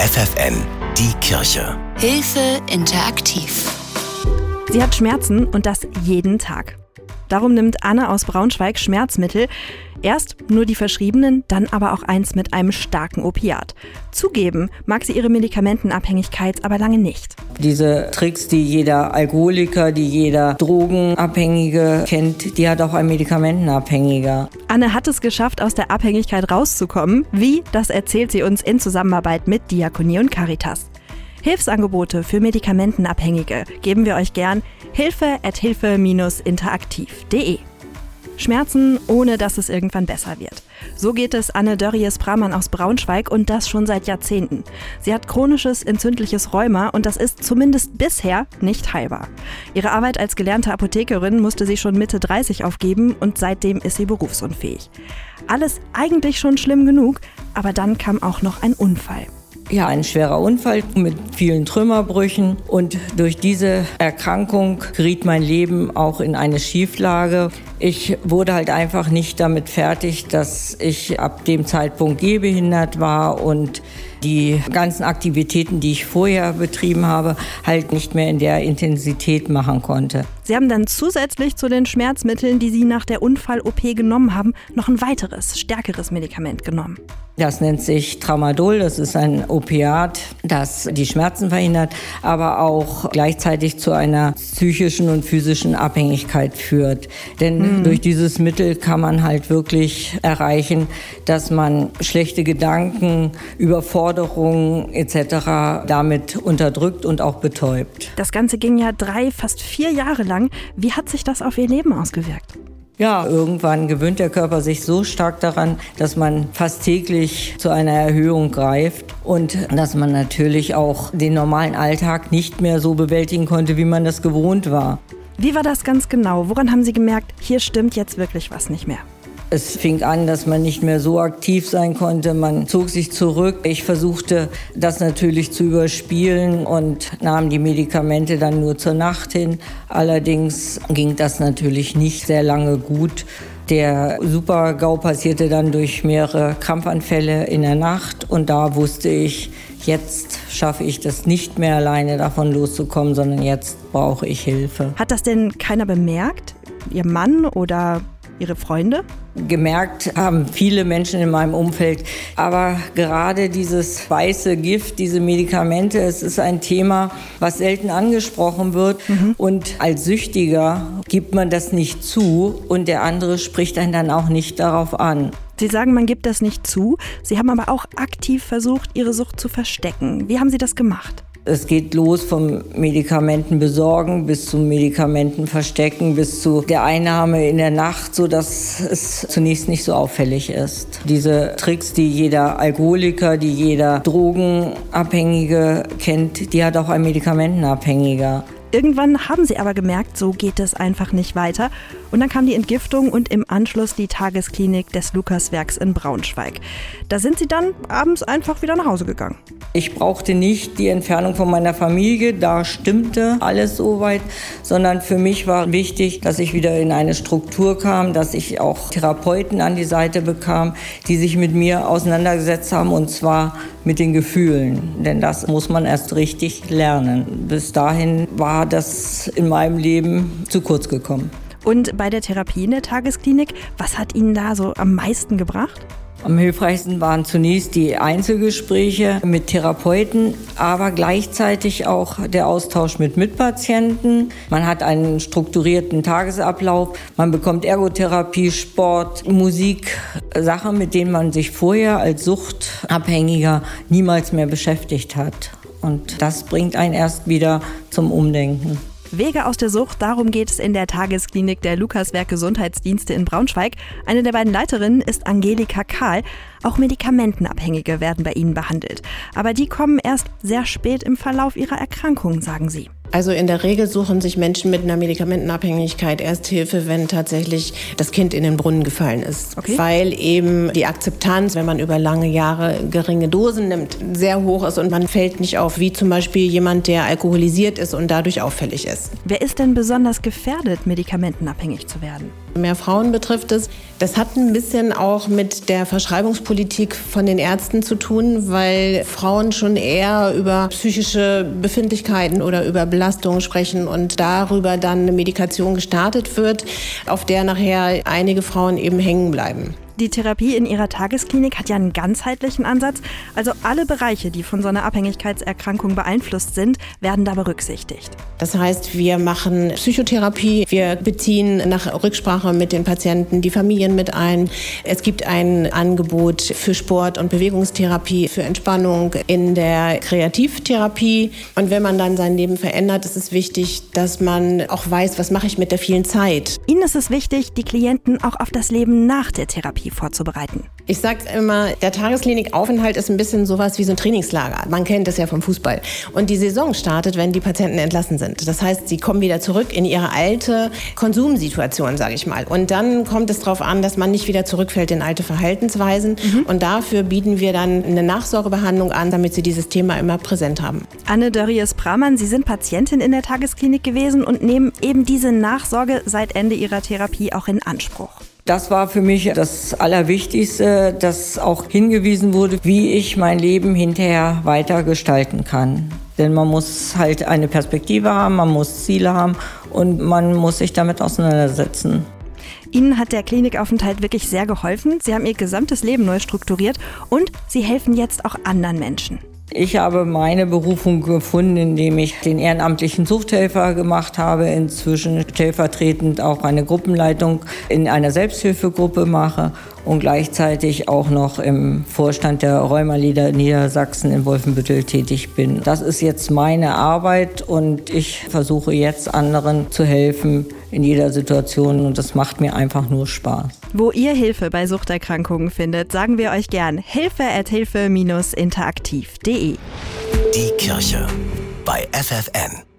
FFN, die Kirche. Hilfe interaktiv. Sie hat Schmerzen und das jeden Tag. Darum nimmt Anne aus Braunschweig Schmerzmittel. Erst nur die verschriebenen, dann aber auch eins mit einem starken Opiat. Zugeben mag sie ihre Medikamentenabhängigkeit aber lange nicht. Diese Tricks, die jeder Alkoholiker, die jeder Drogenabhängige kennt, die hat auch ein Medikamentenabhängiger. Anne hat es geschafft, aus der Abhängigkeit rauszukommen. Wie, das erzählt sie uns in Zusammenarbeit mit Diakonie und Caritas. Hilfsangebote für Medikamentenabhängige geben wir euch gern hilfe at hilfe-interaktiv.de. Schmerzen, ohne dass es irgendwann besser wird. So geht es Anne Dörries-Pramann aus Braunschweig und das schon seit Jahrzehnten. Sie hat chronisches entzündliches Rheuma und das ist zumindest bisher nicht heilbar. Ihre Arbeit als gelernte Apothekerin musste sie schon Mitte 30 aufgeben und seitdem ist sie berufsunfähig. Alles eigentlich schon schlimm genug, aber dann kam auch noch ein Unfall. Ja, ein schwerer Unfall mit vielen Trümmerbrüchen und durch diese Erkrankung geriet mein Leben auch in eine Schieflage. Ich wurde halt einfach nicht damit fertig, dass ich ab dem Zeitpunkt gehbehindert war und die ganzen Aktivitäten, die ich vorher betrieben habe, halt nicht mehr in der Intensität machen konnte. Sie haben dann zusätzlich zu den Schmerzmitteln, die Sie nach der Unfall-OP genommen haben, noch ein weiteres, stärkeres Medikament genommen. Das nennt sich Tramadol, das ist ein Opiat, das die Schmerzen verhindert, aber auch gleichzeitig zu einer psychischen und physischen Abhängigkeit führt. Denn mhm. Durch dieses Mittel kann man halt wirklich erreichen, dass man schlechte Gedanken, Überforderungen etc. damit unterdrückt und auch betäubt. Das Ganze ging ja drei, fast vier Jahre lang. Wie hat sich das auf Ihr Leben ausgewirkt? Ja, irgendwann gewöhnt der Körper sich so stark daran, dass man fast täglich zu einer Erhöhung greift und dass man natürlich auch den normalen Alltag nicht mehr so bewältigen konnte, wie man das gewohnt war. Wie war das ganz genau? Woran haben Sie gemerkt, hier stimmt jetzt wirklich was nicht mehr? Es fing an, dass man nicht mehr so aktiv sein konnte. Man zog sich zurück. Ich versuchte, das natürlich zu überspielen und nahm die Medikamente dann nur zur Nacht hin. Allerdings ging das natürlich nicht sehr lange gut. Der Super-GAU passierte dann durch mehrere Krampfanfälle in der Nacht und da wusste ich, jetzt schaffe ich das nicht mehr alleine davon loszukommen, sondern jetzt brauche ich Hilfe. Hat das denn keiner bemerkt? Ihr Mann oder Ihre Freunde? Gemerkt haben viele Menschen in meinem Umfeld. Aber gerade dieses weiße Gift, diese Medikamente, es ist ein Thema, was selten angesprochen wird. Mhm. Und als Süchtiger gibt man das nicht zu und der andere spricht einen dann auch nicht darauf an. Sie sagen, man gibt das nicht zu. Sie haben aber auch aktiv versucht, Ihre Sucht zu verstecken. Wie haben Sie das gemacht? Es geht los vom Medikamenten besorgen bis zum Medikamenten verstecken bis zu der Einnahme in der Nacht, so dass es zunächst nicht so auffällig ist. Diese Tricks, die jeder Alkoholiker, die jeder Drogenabhängige kennt, die hat auch ein Medikamentenabhängiger. Irgendwann haben sie aber gemerkt, so geht es einfach nicht weiter. Und dann kam die Entgiftung und im Anschluss die Tagesklinik des Lukaswerks in Braunschweig. Da sind sie dann abends einfach wieder nach Hause gegangen. Ich brauchte nicht die Entfernung von meiner Familie, da stimmte alles soweit, sondern für mich war wichtig, dass ich wieder in eine Struktur kam, dass ich auch Therapeuten an die Seite bekam, die sich mit mir auseinandergesetzt haben und zwar mit den Gefühlen, denn das muss man erst richtig lernen. Bis dahin war das in meinem Leben zu kurz gekommen. Und bei der Therapie in der Tagesklinik, was hat Ihnen da so am meisten gebracht? Am hilfreichsten waren zunächst die Einzelgespräche mit Therapeuten, aber gleichzeitig auch der Austausch mit Mitpatienten. Man hat einen strukturierten Tagesablauf, man bekommt Ergotherapie, Sport, Musik, Sachen, mit denen man sich vorher als Suchtabhängiger niemals mehr beschäftigt hat. Und das bringt einen erst wieder zum Umdenken. Wege aus der Sucht, darum geht es in der Tagesklinik der Lukaswerk Gesundheitsdienste in Braunschweig. Eine der beiden Leiterinnen ist Angelika Kahl. Auch Medikamentenabhängige werden bei ihnen behandelt. Aber die kommen erst sehr spät im Verlauf ihrer Erkrankung, sagen sie. Also in der Regel suchen sich Menschen mit einer Medikamentenabhängigkeit erst Hilfe, wenn tatsächlich das Kind in den Brunnen gefallen ist. Okay. Weil eben die Akzeptanz, wenn man über lange Jahre geringe Dosen nimmt, sehr hoch ist und man fällt nicht auf, wie zum Beispiel jemand, der alkoholisiert ist und dadurch auffällig ist. Wer ist denn besonders gefährdet, medikamentenabhängig zu werden? Mehr Frauen betrifft es. Das hat ein bisschen auch mit der Verschreibungspolitik von den Ärzten zu tun, weil Frauen schon eher über psychische Befindlichkeiten oder über Belastungen sprechen und darüber dann eine Medikation gestartet wird, auf der nachher einige Frauen eben hängen bleiben. Die Therapie in ihrer Tagesklinik hat ja einen ganzheitlichen Ansatz. Also alle Bereiche, die von so einer Abhängigkeitserkrankung beeinflusst sind, werden da berücksichtigt. Das heißt, wir machen Psychotherapie, wir beziehen nach Rücksprache mit den Patienten die Familien mit ein. Es gibt ein Angebot für Sport- und Bewegungstherapie, für Entspannung in der Kreativtherapie. Und wenn man dann sein Leben verändert, ist es wichtig, dass man auch weiß, was mache ich mit der vielen Zeit. Ihnen ist es wichtig, die Klienten auch auf das Leben nach der Therapie vorzubereiten. Ich sage immer, der Tagesklinikaufenthalt ist ein bisschen sowas wie so ein Trainingslager. Man kennt das ja vom Fußball. Und die Saison startet, wenn die Patienten entlassen sind. Das heißt, sie kommen wieder zurück in ihre alte Konsumsituation, sage ich mal. Und dann kommt es darauf an, dass man nicht wieder zurückfällt in alte Verhaltensweisen. Mhm. Und dafür bieten wir dann eine Nachsorgebehandlung an, damit sie dieses Thema immer präsent haben. Anne Dörries Pramann, Sie sind Patientin in der Tagesklinik gewesen und nehmen eben diese Nachsorge seit Ende Ihrer Therapie auch in Anspruch. Das war für mich das Allerwichtigste, dass auch hingewiesen wurde, wie ich mein Leben hinterher weiter gestalten kann. Denn man muss halt eine Perspektive haben, man muss Ziele haben und man muss sich damit auseinandersetzen. Ihnen hat der Klinikaufenthalt wirklich sehr geholfen. Sie haben Ihr gesamtes Leben neu strukturiert und Sie helfen jetzt auch anderen Menschen. Ich habe meine Berufung gefunden, indem ich den ehrenamtlichen Suchthelfer gemacht habe, inzwischen stellvertretend auch eine Gruppenleitung in einer Selbsthilfegruppe mache und gleichzeitig auch noch im Vorstand der Rheumalieder Niedersachsen in Wolfenbüttel tätig bin. Das ist jetzt meine Arbeit und ich versuche jetzt anderen zu helfen in jeder Situation und das macht mir einfach nur Spaß. Wo ihr Hilfe bei Suchterkrankungen findet, sagen wir euch gern hilfe at hilfe-interaktiv.de. Die Kirche bei FFN.